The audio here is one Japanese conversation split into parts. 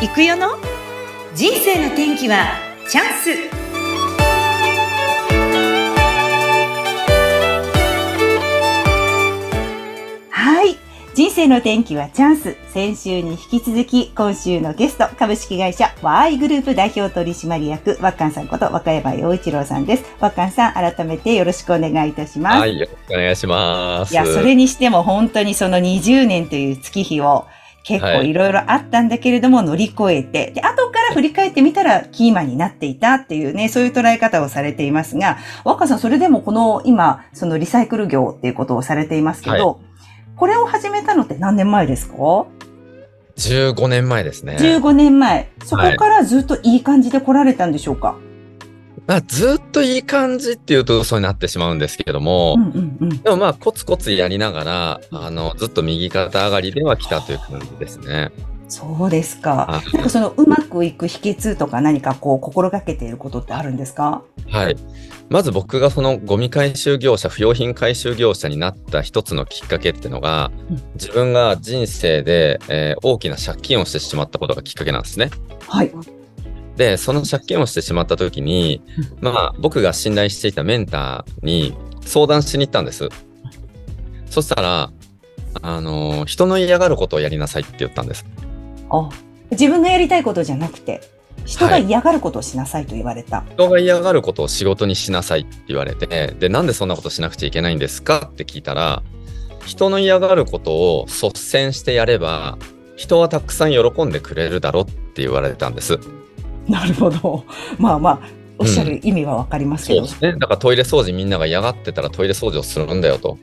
行くよの？人生の天気はチャンス。はい。人生の天気はチャンス。先週に引き続き今週のゲスト株式会社ワーイグループ代表取締役ワッカンさんこと若山洋一郎さんです。ワッカンさん改めてよろしくお願いいたします。はいよろしくお願いします。いやそれにしても本当にその20年という月日を結構いろいろあったんだけれども乗り越えて、で、後から振り返ってみたらキーマンになっていたっていうね、そういう捉え方をされていますが、若さん、それでもこの今、そのリサイクル業っていうことをされていますけど、はい、これを始めたのって何年前ですか ?15 年前ですね。15年前。そこからずっといい感じで来られたんでしょうか、はいまあ、ずっといい感じっていうと嘘になってしまうんですけれども、うんうんうん、でもまあコツコツやりながらあのずっと右肩上がりでは来たという感じですね。そうですか。なんかそのうまくいく秘訣とか何かこう心がけていることってあるんですか？はい。まず僕がそのゴミ回収業者、不用品回収業者になった一つのきっかけっていうのが、うん、自分が人生で、えー、大きな借金をしてしまったことがきっかけなんですね。はい。で、その借金をしてしまった時に、まあ、僕が信頼していたメンターに相談しに行ったんです。そしたら、あの、人の嫌がることをやりなさいって言ったんです。あ、自分がやりたいことじゃなくて、人が嫌がることをしなさいと言われた、はい、人が嫌がることを仕事にしなさいって言われて、で、なんでそんなことしなくちゃいけないんですかって聞いたら、人の嫌がることを率先してやれば、人はたくさん喜んでくれるだろって言われたんです。なるほど。まあまあ、おっしゃる意味はわかりますけど、うん、そうですね。だからトイレ掃除みんなが嫌がってたらトイレ掃除をするんだよと。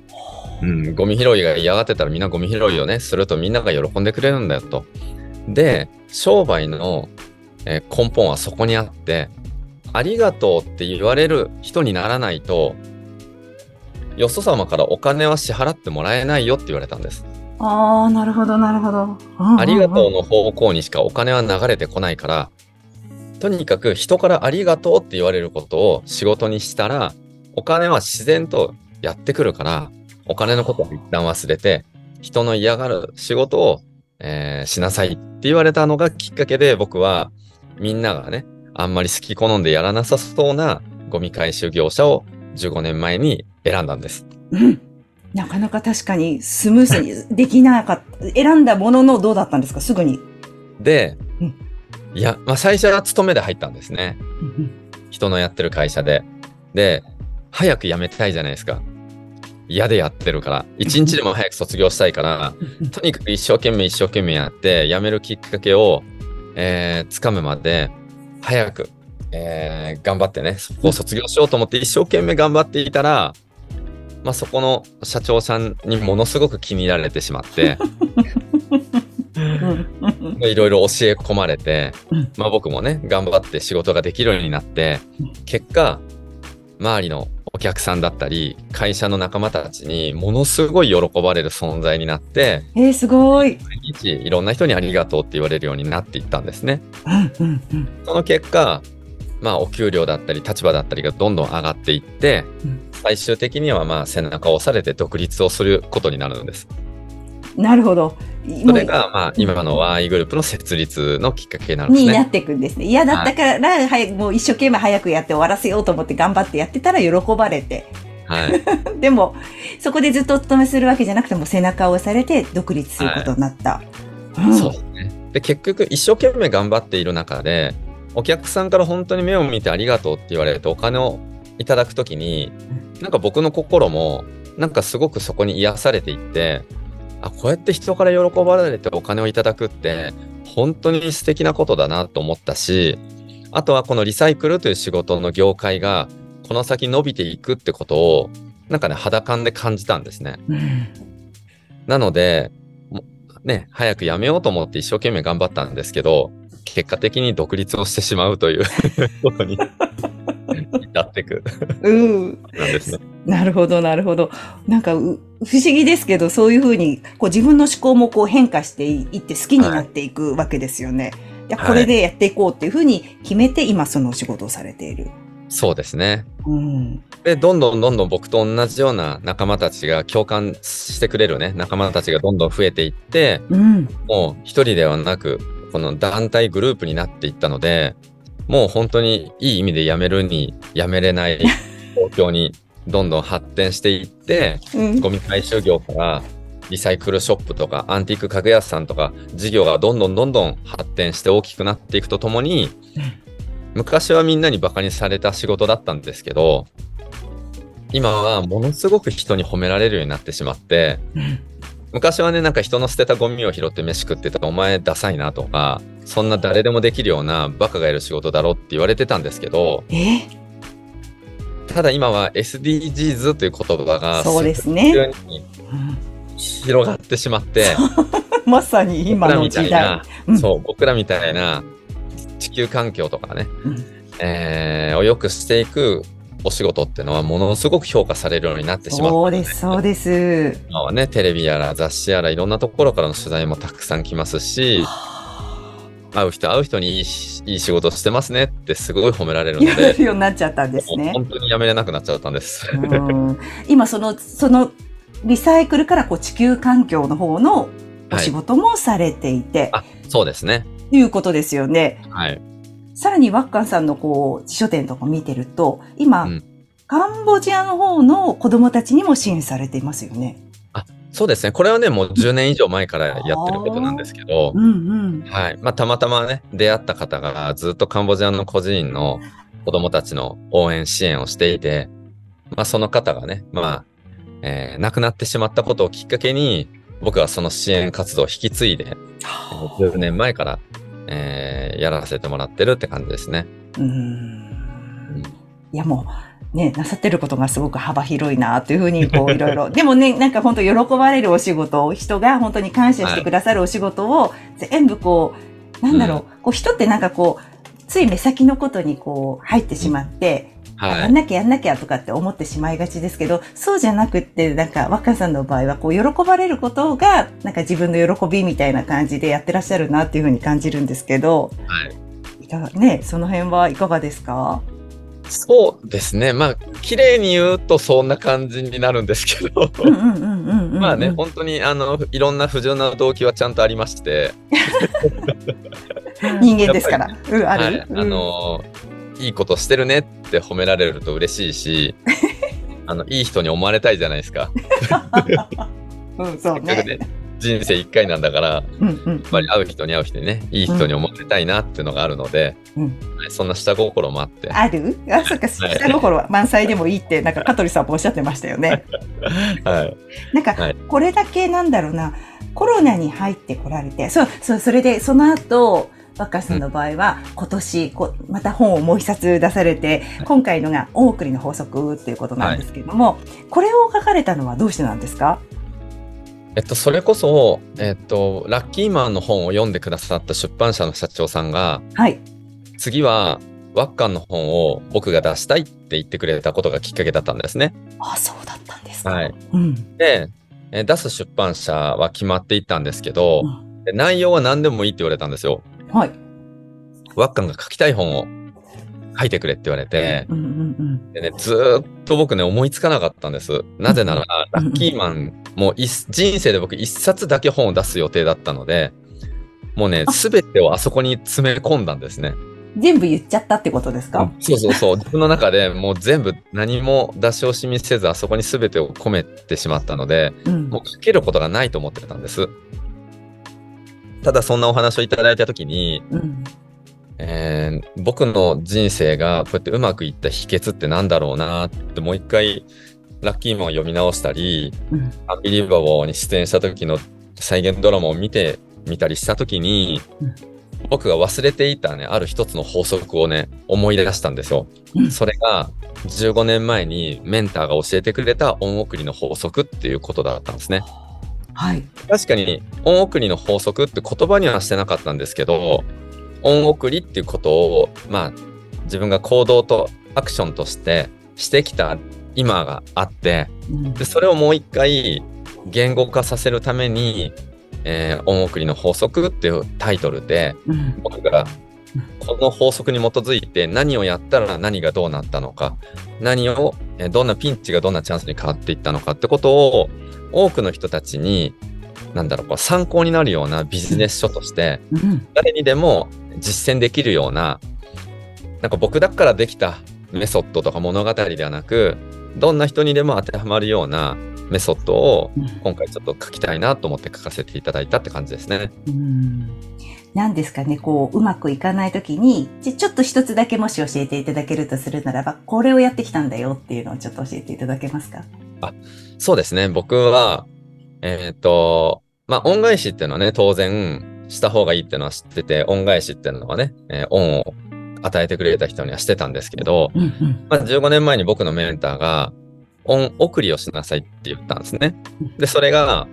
うん、ゴミ拾いが嫌がってたらみんなゴミ拾いをね、するとみんなが喜んでくれるんだよと。で、商売の根本はそこにあって、ありがとうって言われる人にならないと、よそ様からお金は支払ってもらえないよって言われたんです。ああ、なるほど、なるほど。ありがとうの方向にしかお金は流れてこないから、とにかく人からありがとうって言われることを仕事にしたら、お金は自然とやってくるから、お金のことは一旦忘れて、人の嫌がる仕事を、えー、しなさいって言われたのがきっかけで、僕はみんながね、あんまり好き好んでやらなさそうなゴミ回収業者を15年前に選んだんです。うん。なかなか確かにスムーズにできなかった。選んだもののどうだったんですか？すぐに。で、うん、いや、まあ、最初は勤めで入ったんですね。人のやってる会社で。で、早く辞めたいじゃないですか。嫌でやってるから。一日でも早く卒業したいから、とにかく一生懸命一生懸命やって、辞めるきっかけを、えー、掴むまで、早く、えー、頑張ってね、そこを卒業しようと思って一生懸命頑張っていたら、まあ、そこの社長さんにものすごく気に入られてしまって、いろいろ教え込まれて、まあ、僕もね頑張って仕事ができるようになって結果周りのお客さんだったり会社の仲間たちにものすごい喜ばれる存在になってえー、すごい毎日いろんな人にありがとうって言われるようになっていったんですね。その結果まあお給料だったり立場だったりがどんどん上がっていって、最終的にはまあ背中を押されて独立をすることになるんです。なるほど。それが、まあ、今の Y グループの設立のきっかけなんですね。になっていくんですね。嫌だったから、はい、早く、もう一生懸命早くやって終わらせようと思って頑張ってやってたら喜ばれて。はい。でも、そこでずっとお勤めするわけじゃなくても背中を押されて独立することになった。はいうん、そうですね。で、結局、一生懸命頑張っている中で、お客さんから本当に目を見てありがとうって言われるとお金をいただくときに、なんか僕の心も、なんかすごくそこに癒されていって、あこうやって人から喜ばれてお金をいただくって本当に素敵なことだなと思ったしあとはこのリサイクルという仕事の業界がこの先伸びていくってことをなんかね肌感で感じたんですね。うん、なのでね早く辞めようと思って一生懸命頑張ったんですけど結果的に独立をしてしまうということに至ってく。うん。なんですね。なるほど、なるほど。なんか、不思議ですけど、そういうふうに、こう自分の思考もこう変化していって好きになっていくわけですよね。はい、いや、これでやっていこうっていうふうに決めて、今そのお仕事をされている。そうですね。うん、で、どんどんどんどん僕と同じような仲間たちが共感してくれるね、仲間たちがどんどん増えていって、うん、もう一人ではなく、この団体グループになっていったので、もう本当にいい意味で辞めるに辞めれない状況にどんどん発展していって、うん。ゴミ回収業からリサイクルショップとかアンティーク家具屋さんとか事業がどんどんどんどん発展して大きくなっていくとともに、昔はみんなにバカにされた仕事だったんですけど、今はものすごく人に褒められるようになってしまって、うん昔はね、なんか人の捨てたゴミを拾って飯食ってたお前ダサいなとか、そんな誰でもできるようなバカがいる仕事だろって言われてたんですけど、え？ただ今は SDGs という言葉がそうですね。広がってしまって、まさに今の時代。そう、僕らみたいな地球環境とかね、うん。えーを良くしていくお仕事っていうのはものすごく評価されるようになってしまったのそうです、そうです。今はね、テレビやら雑誌やらいろんなところからの取材もたくさん来ますし、会う人会う人にいいしいい仕事してますねってすごい褒められるので、るようになっちゃったんですね。本当にやめれなくなっちゃったんです。うん今その、その、リサイクルからこう地球環境の方のお仕事もされていて、あ、そうですね。いうことですよね。はい。さらにワッカンさんのこう、辞書店とか見てると、今、うんカンボジアの方の子供たちにも支援されていますよね。そうですね。これはね、もう10年以上前からやってることなんですけどう、んうん。はい。まあ、たまたまね、出会った方がずっとカンボジアの個人の子供たちの応援支援をしていて、まあ、その方がね、まあ、えー亡くなってしまったことをきっかけに、僕はその支援活動を引き継いで、10年前から、えーやらせてもらってるって感じですね。うんいやもう、ね、なさってることがすごく幅広いなというふうに、こう、いろいろ。でもね、なんか本当喜ばれるお仕事を、人が本当に感謝してくださるお仕事を、全部こう、なんだろう、こう人ってなんかこう、つい目先のことにこう、入ってしまって、はい。やんなきゃやんなきゃとかって思ってしまいがちですけど、そうじゃなくって、なんか若さんの場合は、こう、喜ばれることが、なんか自分の喜びみたいな感じでやってらっしゃるなっていうふうに感じるんですけど、はい。いかがね、その辺はいかがですか？そうですね。まあ、綺麗に言うとそんな感じになるんですけど。まあね、本当に、あの、いろんな不純な動機はちゃんとありまして、人間ですから。うん、ある、はい、うんあのいいことしてるねって褒められると嬉しいし、あの、いい人に思われたいじゃないですか。うん、そうね。ね、人生一回なんだから、やっうんうん。ぱり会う人に会う人にね、いい人に思われたいなっていうのがあるので、うんはいそんな下心もあって、ある？あ、そっか、はい下心は満載でもいいって、なんか香取さんもおっしゃってましたよね。はい。なんかはい、これだけなんだろうな、コロナに入ってこられて、そう、そう、それで、その後、若さんの場合は、今年こ、また本をもう一冊出されて、今回のが、大栗の法則っていうことなんですけれども、これを書かれたのはどうしてなんですか？えっと、それこそ、えっと、ラッキーマンの本を読んでくださった出版社の社長さんが、はい。次は、ワッカンの本を僕が出したいって言ってくれたことがきっかけだったんですね。あ、そうだったんですか。はい。うん。で、えー出す出版社は決まっていったんですけど、うで内容は何でもいいって言われたんですよ。はい。ワッカンが書きたい本を書いてくれって言われて、うんうんうん。でね、ずーっと僕ね、思いつかなかったんです。なぜなら、ラッキーマンも一人生で僕一冊だけ本を出す予定だったので、もうね、あすべてをあそこに詰め込んだんですね。全部言っちゃったってことですか、そうそうそう。自分の中でもう全部何も出し惜しみせず、あそこに全てを込めてしまったので、うんもう書けることがないと思ってたんです。ただそんなお話をいただいたときに、うんえー僕の人生がこうやってうまくいった秘訣ってなんだろうなってもう一回ラッキーマンを読み直したり、うんアンビリーバボーに出演した時の再現ドラマを見てみたりした時に、うん僕が忘れていたね、ある一つの法則をね、思い出したんですよ。うんそれが15年前にメンターが教えてくれた恩送りの法則っていうことだったんですね。はい。確かに恩送りの法則って言葉にはしてなかったんですけど恩送りっていうことをまあ自分が行動とアクションとしてしてきた今があってうんでそれをもう一回言語化させるために「えー恩送りの法則」っていうタイトルでうん僕がこの法則に基づいて何をやったら何がどうなったのか何をえーどんなピンチがどんなチャンスに変わっていったのかってことを多くの人たちになんだろう、こう参考になるようなビジネス書として、うん。誰にでも実践できるような、なんか僕だからできたメソッドとか物語ではなく、どんな人にでも当てはまるようなメソッドをうん今回ちょっと書きたいなと思って書かせていただいたって感じですね。うん。なんですかね、こう、うまくいかないときに、ちょっと一つだけもし教えていただけるとするならば、これをやってきたんだよっていうのをちょっと教えていただけますか？そうですね。僕は、えっ、と、まあ、恩返しっていうのはね、当然した方がいいっていうのは知ってて、恩返しっていうのはね、えー恩を与えてくれた人にはしてたんですけど、うんうん。まあ、15年前に僕のメンターが、恩送りをしなさいって言ったんですね。で、それが、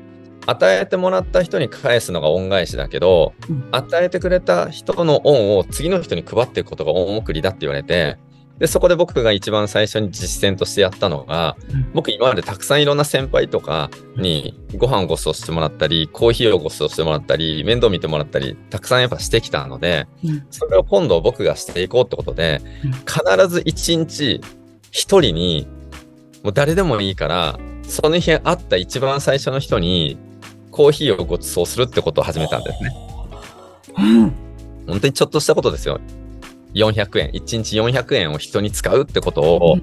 与えてもらった人に返すのが恩返しだけど、うん。与えてくれた人の恩を次の人に配っていくことが恩送りだって言われて、で、そこで僕が一番最初に実践としてやったのが、うん。僕今までたくさんいろんな先輩とかにご飯をご馳走してもらったり、コーヒーをご馳走してもらったり、面倒見てもらったり、たくさんやっぱしてきたので、うん。それを今度僕がしていこうってことでうん、必ず一日一人に、もう誰でもいいから、その日会った一番最初の人にコーヒーをご馳走するってことを始めたんですね。うん。本当にちょっとしたことですよ。400円、1日400円を人に使うってことを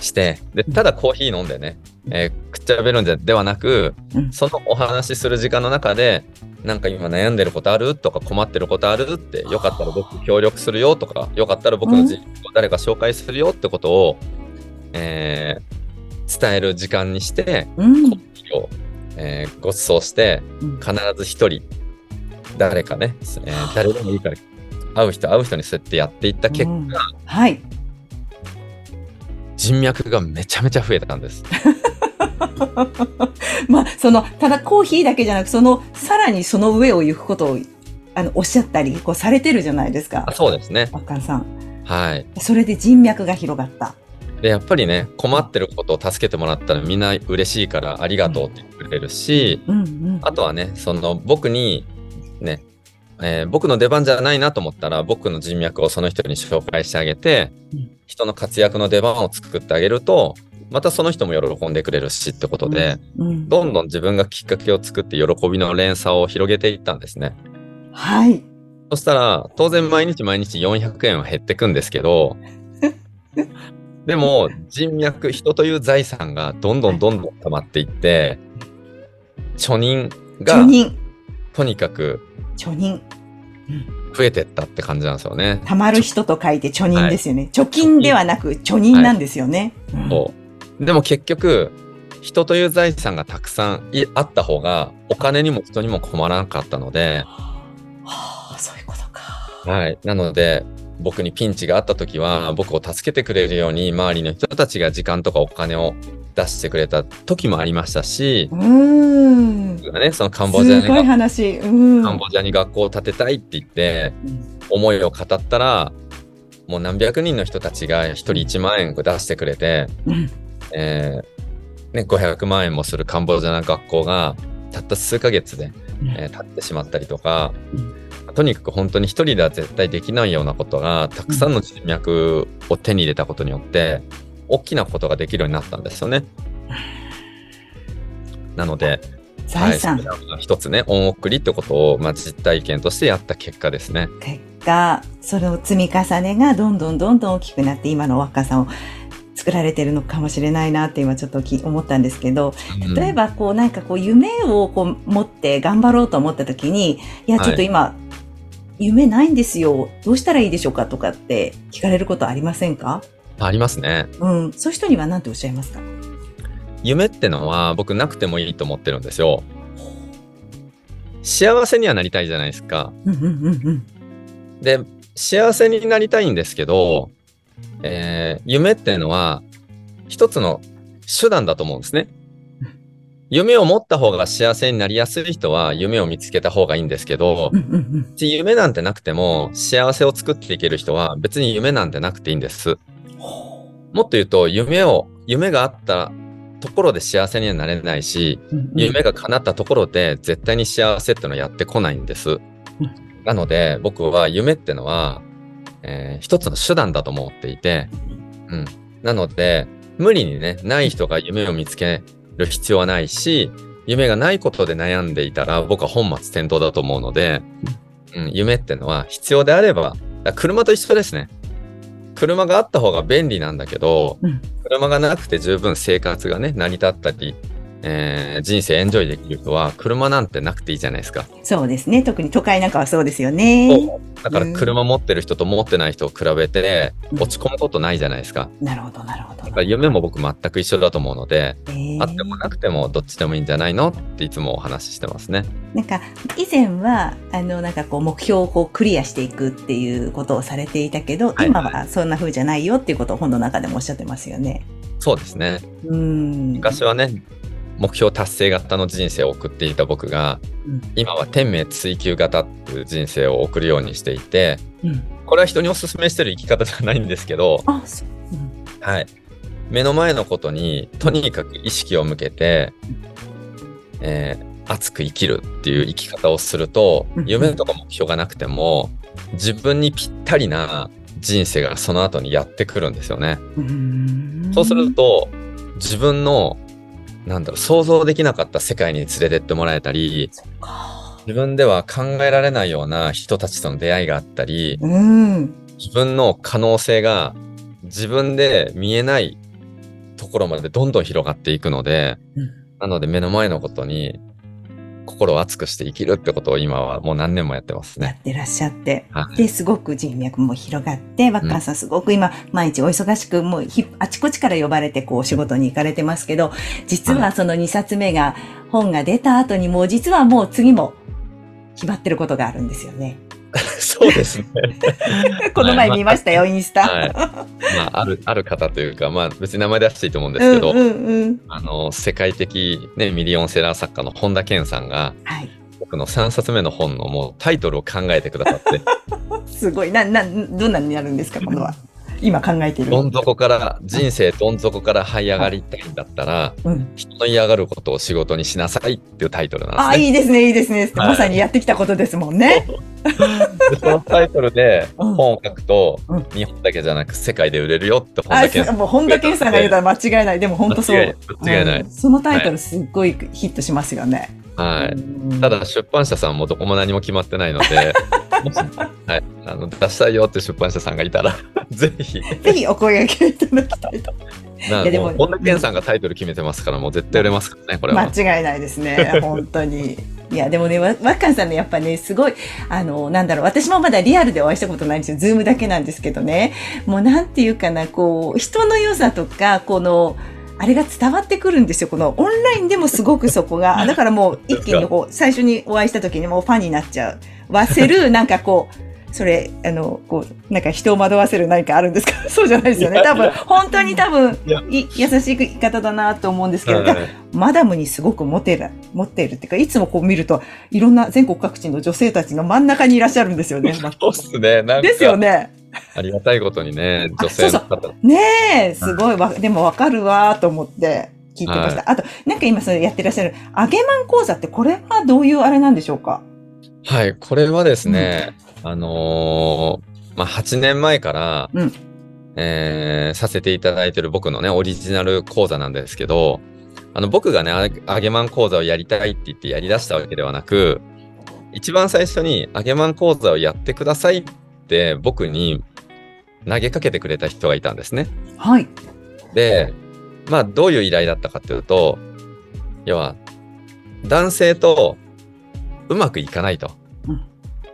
して、で、ただコーヒー飲んでね、えーくっちゃべるんでではなく、うん。そのお話しする時間の中で、なんか今悩んでることある？とか困ってることある？って、よかったら僕協力するよとか、よかったら僕の人生を誰か紹介するよってことを、えー伝える時間にして、うん。コーヒーを、えーご馳走して、うん必ず一人、誰かね、えー誰でもいいから、会う人会う人にそうやってやっていった結果、うんはい。人脈がめちゃめちゃ増えたんです。まあ、その、ただコーヒーだけじゃなく、その、さらにその上を行くことを、あの、おっしゃったり、こうされてるじゃないですかあ。そうですね。わっかんさん。はい。それで人脈が広がった。で、やっぱりね、困ってることを助けてもらったらみんな嬉しいからありがとうって言ってくれるし、うんうん。あとはね、その僕に、ね、えー僕の出番じゃないなと思ったら、僕の人脈をその人に紹介してあげてうん、人の活躍の出番を作ってあげると、またその人も喜んでくれるしってことで、うん、どんどん自分がきっかけを作って喜びの連鎖を広げていったんですね。はい。そしたら、当然毎日毎日400円は減ってくんですけど、でも人脈、人という財産がどんどんどんどん溜まっていって、貯人が。とにかく貯人。増えてったって感じなんですよね。貯まる人と書いて貯人ですよね。貯金ではなく貯人なんですよね。うんそうでも結局、人という財産がたくさんいあった方が、お金にも人にも困らなかったので、はあ、そういうことか。はい。なので、僕にピンチがあった時は、僕を助けてくれるように、周りの人たちが時間とかお金を出してくれた時もありましたしう、ーん。ね、そのカンボジアに、話。うん。カンボジアに学校を建てたいって言って、うん思いを語ったら、もう何百人の人たちが一人1万円出してくれて、うんえーね、500万円もするカンボジアの学校が、たった数ヶ月で、えー経ってしまったりとか、とにかく本当に一人では絶対できないようなことが、たくさんの人脈を手に入れたことによって、大きなことができるようになったんですよね。なので、財産はい、一つね、恩送りってことを、まあ、実体験としてやった結果ですね。結果、その積み重ねがどんどんどんどん大きくなって、今の若さんを作られてるのかもしれないなって今ちょっとき思ったんですけど、うん例えばこうなんかこう夢をこう持って頑張ろうと思った時に、いやはいちょっと今、夢ないんですよ。どうしたらいいでしょうかとかって聞かれることありませんか？ありますね。うん。そういう人には何ておっしゃいますか？夢ってのは僕なくてもいいと思ってるんですよ。幸せにはなりたいじゃないですか。で、幸せになりたいんですけど、えー夢っていうのは一つの手段だと思うんですね。夢を持った方が幸せになりやすい人は夢を見つけた方がいいんですけど。夢なんてなくても幸せを作っていける人は別に夢なんてなくていいんです。もっと言うと夢を、夢があったところで幸せにはなれないし、夢が叶ったところで絶対に幸せってのはやってこないんです。なので僕は夢ってのは、えー一つの手段だと思っていて、うん。なので無理にね、ない人が夢を見つける必要はないし、夢がないことで悩んでいたら僕は本末転倒だと思うので、うん、夢ってのは必要であれば、車と一緒ですね。車があった方が便利なんだけど、うん車がなくて十分生活がね、成り立ったり、えー人生エンジョイできる人は車なんてなくていいじゃないですか。そうですね。特に都会なんかはそうですよね。だから車持ってる人と持ってない人を比べてうん落ち込むことないじゃないですか。なるほど、なるほど。だから夢も僕全く一緒だと思うので、えーあってもなくてもどっちでもいいんじゃないのっていつもお話ししてますね。なんか、以前は、あの、なんかこう、目標をこう、クリアしていくっていうことをされていたけど、はい今はそんな風じゃないよっていうことを本の中でもおっしゃってますよね。そうですね。うん。昔はね、目標達成型の人生を送っていた僕が、うん今は天命追求型っていう人生を送るようにしていて、うん。これは人にお勧めしてる生き方じゃないんですけど、う。うんはい。目の前のことにとにかく意識を向けて、えー熱く生きるっていう生き方をするとうん、夢とか目標がなくても、自分にぴったりな人生がその後にやってくるんですよね。うんそうすると、自分の、なんだろう、想像できなかった世界に連れてってもらえたり。自分では考えられないような人たちとの出会いがあったり、うん。自分の可能性が自分で見えないところまでどんどん広がっていくので、うんなので目の前のことに心を熱くして生きるってことを今はもう何年もやってますね。やってらっしゃって。はい。で、すごく人脈も広がって、ワッカーさんすごく今、毎日お忙しく、もうひ、あちこちから呼ばれて、こう、仕事に行かれてますけど、実はその2冊目が、本が出た後にもう、実はもう次も、決まってることがあるんですよね。そうですね。この前見ましたよ、インスタ。はい。まあ、ある、ある方というか、まあ別に名前出していいと思うんですけど、うんうんうん。あの、世界的ね、ミリオンセラー作家の本田健さんが、はい。僕の3冊目の本のもうタイトルを考えてくださって、すごい。な、な、どんなになるんですか、今度は。今考えている。どん底から、人生どん底から這い上がりたいんだったら、うん。人の嫌がることを仕事にしなさいっていうタイトルなんあ、ですね。いいですね、いいですね。はいまさにやってきたことですもんね。でそのタイトルでうん本を書くと、うん日本だけじゃなく世界で売れるよって本あ、田健さん。すもう本田健さんが言うたら間違いない。でも本当そう。間違い間違いないうんそのタイトルすっごいヒットしますよね。はい。うんただ出版社さんもどこも何も決まってないので、はい、あの出したいよって出版社さんがいたら、ぜひ。ぜひお声掛けいただきたいと。ないやでも本田健さんがタイトル決めてますから、もう絶対売れますからね、これは。間違いないですね。本当に。いや、でもね、わわっかんさんね、やっぱね、すごい、あの、なんだろう、私もまだリアルでお会いしたことないんですよ。ズームだけなんですけどね。もうなんていうかな、こう、人の良さとか、この、あれが伝わってくるんですよ。このオンラインでもすごくそこが。だからもう一気にこう、最初にお会いした時にもうファンになっちゃう。わせる、なんかこう、それ、あの、こう、なんか人を惑わせる何かあるんですか？そうじゃないですよね。多分、本当に多分い優しい言い方だなと思うんですけど、はいマダムにすごくモテる、持っているっていうか、いつもこう見ると、いろんな全国各地の女性たちの真ん中にいらっしゃるんですよね。そうっすね。ですよね。ありがたいことにね、あ女性のそう方。ねえ、すごいわ、でもわかるわと思って聞いてました。あと、なんか今それやってらっしゃる、揚げマン講座ってこれはどういうあれなんでしょうか？はい、これはですね、あのーまあ、8年前から、うん。えーさせていただいてる僕のね、オリジナル講座なんですけど、あの、僕がね、あ揚げまん講座をやりたいって言ってやり出したわけではなく、一番最初に揚げまん講座をやってくださいって僕に投げかけてくれた人がいたんですね。はい。で、まあ、どういう依頼だったかっていうと、要は、男性とうまくいかないと。うん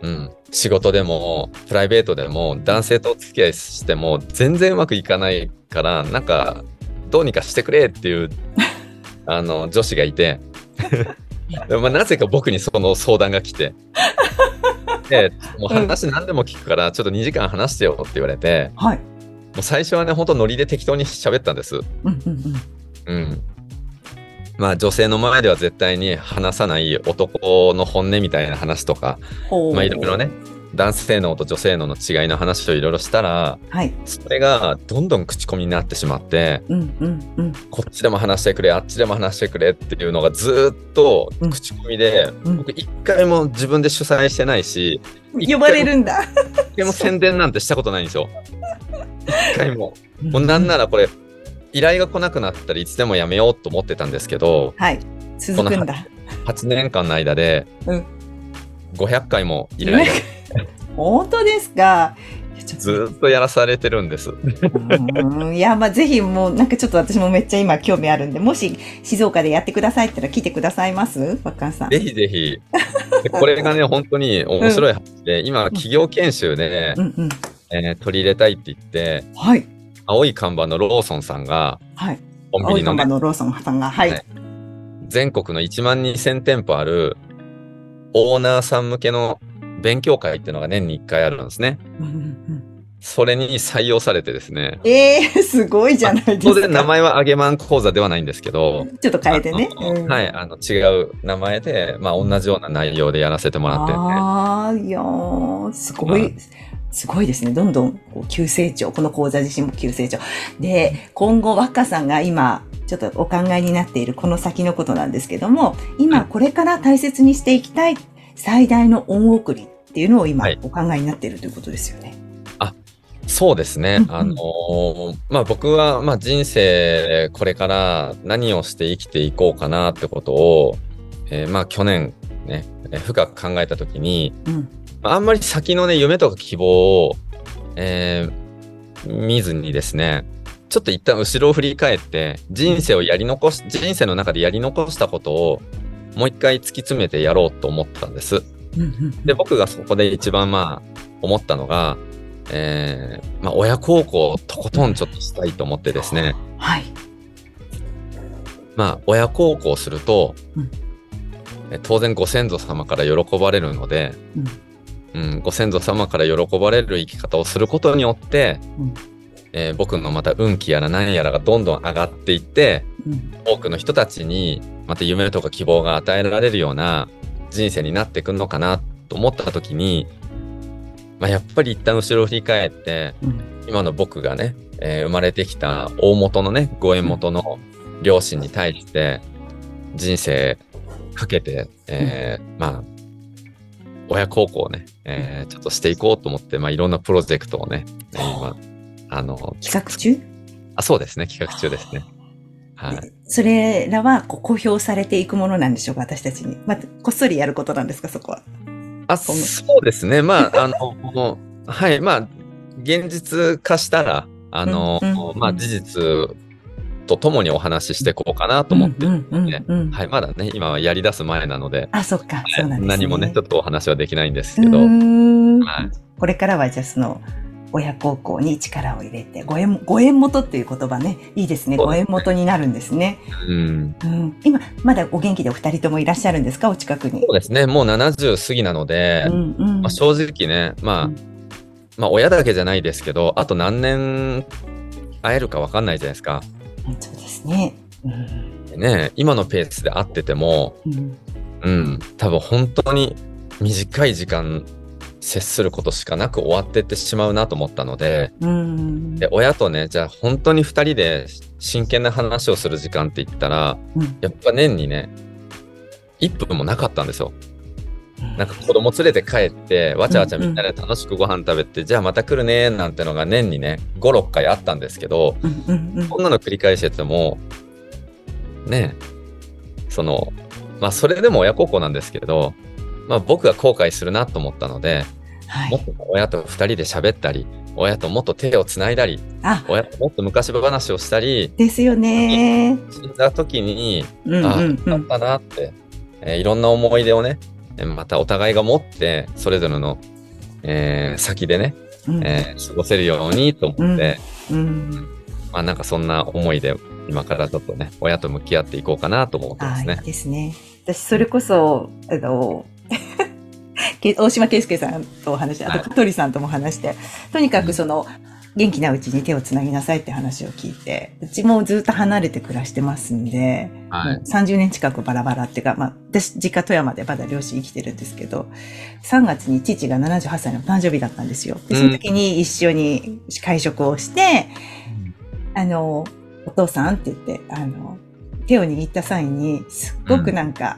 うん。仕事でも、プライベートでも、男性とお付き合いしても、全然うまくいかないから、なんか、どうにかしてくれっていう、あの、女子がいて、でまあ、なぜか僕にその相談が来て、で、もう話何でも聞くから、ちょっと2時間話してよって言われて、はい。もう最初はね、ほんとノリで適当に喋ったんです。うんうんうん。うん。まあ女性の前では絶対に話さない男の本音みたいな話とか、まあいろいろね、男性脳と女性脳の違いの話をいろいろしたら、はい。それがどんどん口コミになってしまって、うんうんうん。こっちでも話してくれ、あっちでも話してくれっていうのがずーっとうん口コミで、うん僕一回も自分で主催してないし、呼ばれるんだ。一回も宣伝なんてしたことないんですよ。一回も。もうなんならこれ、依頼が来なくなったらいつでもやめようと思ってたんですけど、はい。続くんだ。8年間の間でうん500回も依頼が本当ですか？ずーっとやらされてるんです。うんいや、まあ、ぜひもう、なんかちょっと私もめっちゃ今興味あるんで、もし静岡でやってくださいったら来てくださいます？わっかんさん。ぜひぜひ。でこれがね、本当に面白い話で、今、企業研修で、うんうん。えー取り入れたいって言って、はい。青い看板のローソンさんが、はい。コンビ青い看ニのね、板のローソンさんが、はい。はい全国の1万2000店舗あるオーナーさん向けの勉強会っていうのが年に1回あるんですね。うんうんうんそれに採用されてですね。ええー、すごいじゃないですか。当然名前はあげまん講座ではないんですけど、ちょっと変えてね。うんはい、あの違う名前で、まあ同じような内容でやらせてもらってて、ああ、いやー、すごい、すごいですね。どんどんこう急成長。この講座自身も急成長。で、今後、若さんが今、ちょっとお考えになっているこの先のことなんですけども、今これから大切にしていきたい最大の恩送りっていうのを今はいお考えになっているということですよね。そうですね。うんうんあのーまあ僕は、まあ人生、これから何をして生きていこうかなってことを、えーまあ去年ね、えー深く考えたときに、うん。まああんまり先のね、夢とか希望を、えー見ずにですね、ちょっと一旦後ろを振り返って、人生をやり残し、人生の中でやり残したことを、もう一回突き詰めてやろうと思ったんです。うんうんで、僕がそこで一番まあ思ったのが、えーまあ親孝行をとことんちょっとしたいと思ってですね、はい。まあ親孝行すると、うん。え当然ご先祖様から喜ばれるので、うんご先祖様から喜ばれる生き方をすることによって、うんえー僕のまた運気やら何やらがどんどん上がっていって、うん。多くの人たちにまた夢とか希望が与えられるような人生になってくるのかなと思った時に、まあ、やっぱり一旦後ろを振り返ってうん。今の僕がね、えー生まれてきた大元のねご縁元の両親に対して人生かけて、えーまあ親孝行をね、えーちょっとしていこうと思って、まあ、いろんなプロジェクトをね、えー今あの企画中？あそうですね。企画中ですね。はい。それらはこう公表されていくものなんでしょうか？私たちに。まあ、こっそりやることなんですか？そこは。あ、そうですね。まあ、あの、はい、まあ、現実化したら、あの、うんうんまあ、事実とともにお話ししていこうかなと思って、うんうんうんうん。はい、まだね、今はやり出す前なので、あ、そっか。そうなんですね。何もね、ちょっとお話はできないんですうけど、はい。これからはじゃあその、親孝行に力を入れて、ご縁、ご縁元っていう言葉ね、いいですね。すね縁元になるんですね。うん、うん、今、まだお元気でお二人ともいらっしゃるんですか？お近くにそ。うですね、もう70過ぎなので、うんうんまあ、正直ね、まあ、うんまあ、親だけじゃないですけど、あと何年会えるか分かんないじゃないですか。そうですね。うんね、今のペースで会ってても、うんうん、多分本当に短い時間接することしかなく終わってってしまうなと思ったので、うん。で、親とね、じゃあ本当に二人で真剣な話をする時間って言ったら、うん。やっぱ年にね、1分もなかったんですよ。なんか子供連れて帰って、わちゃわちゃみんなで楽しくご飯食べて、じゃあまた来るねなんてのが年にね、5、6回あったんですけど、うんうんうん。こんなの繰り返してても、ねえ、その、まあそれでも親孝行なんですけど、まあ僕が後悔するなと思ったので、はい。もっと親と二人で喋ったり、親ともっと手をつないだり、あ、親ともっと昔話をしたり、ですよね。死んだ時に、うんああ、うんうん。だったなって、えーいろんな思い出をね、えーまたお互いが持って、それぞれの、えー先でね、うんえー過ごせるようにと思って、うんまあなんかそんな思いで、今からちょっとね、親と向き合っていこうかなと思ってまあいいすね。ですね。私、それこそ、あの、け 大島圭介さんとお話して、あはい。と香取さんとも話して、とにかくその、元気なうちに手をつなぎなさいって話を聞いて、うちもずっと離れて暮らしてますんで、はい。もう30年近くバラバラっていうか、まあ、私、実家富山でまだ両親生きてるんですけど、3月に父が78歳の誕生日だったんですよ。で、その時に一緒に会食をして、あの、お父さんって言って、あの、手を握った際に、すっごくなんか、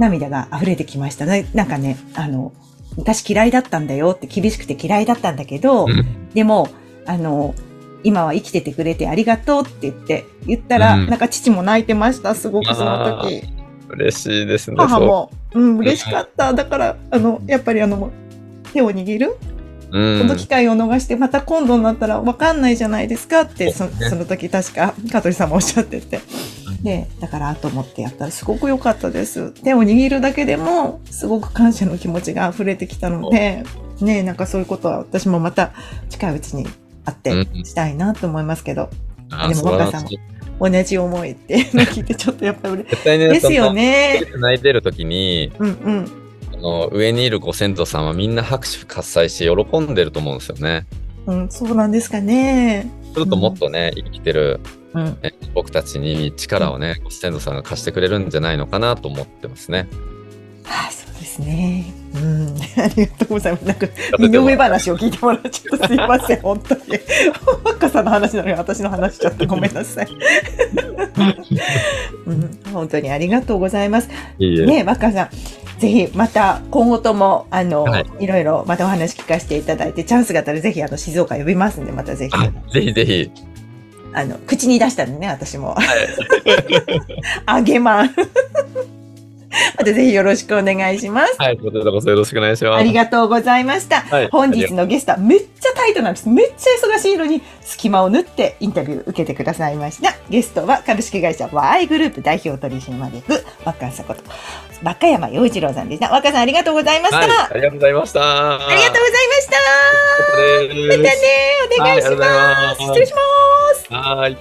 涙が溢れてきました。ななんかね、あの、昔嫌いだったんだよって厳しくて嫌いだったんだけど、うんでも、あの、今は生きててくれてありがとうって言って、言ったら、うんなんか父も泣いてました、すごくそのあ時。嬉しいですね。母も、うん、嬉しかった。だから、あの、やっぱりあの、手を握るそう、うんこの機会を逃して、また今度になったら分かんないじゃないですかって、その時確か、香取さんもおっしゃってて。で、だからと思ってやったらすごく良かったです。手を握るだけでも、すごく感謝の気持ちが溢れてきたので、ねなんかそういうことは私もまた近いうちに会ってうんしたいなと思いますけど、あでも若さん同じ思いっていうのを聞いてちょっとやっぱり嬉絶対ね、ですよね。泣いてる時に、うんうん。あの上にいるご先祖さんはみんな拍手喝采して喜んでると思うんですよね。うん、そうなんですかね。ちょっともっとね、生きてる、うん。ね僕たちに力をね、ご先祖さんが貸してくれるんじゃないのかなと思ってますね。はい、そうですね。うん。ありがとうございます。なんか、身の上話を聞いてもらっちゃってすいません、本当に。若さんの話なのに私の話しちゃってごめんなさい。うん、本当にありがとうございます。いいえね若さん。ぜひまた今後ともあの、はいい、ろいろまたお話聞かせていただいてチャンスがあったらぜひあの静岡呼びますんでまたぜひあぜひぜひ。あの口に出したんでね私も。あげまん またぜひよろしくお願いしますはい、こちらこそよろしくお願いします。ありがとうございました。はい本日のゲストはめっちゃタイトなんです。めっちゃ忙しいのに隙間を縫ってインタビュー受けてくださいました。ゲストは株式会社ワイグループ代表取締役、若狭こと、若山洋一郎さんでした。若さんありがとうございました。はい、ありがとうございました。ありがとうございました。ままたね、お願いしま。す失礼します。はい。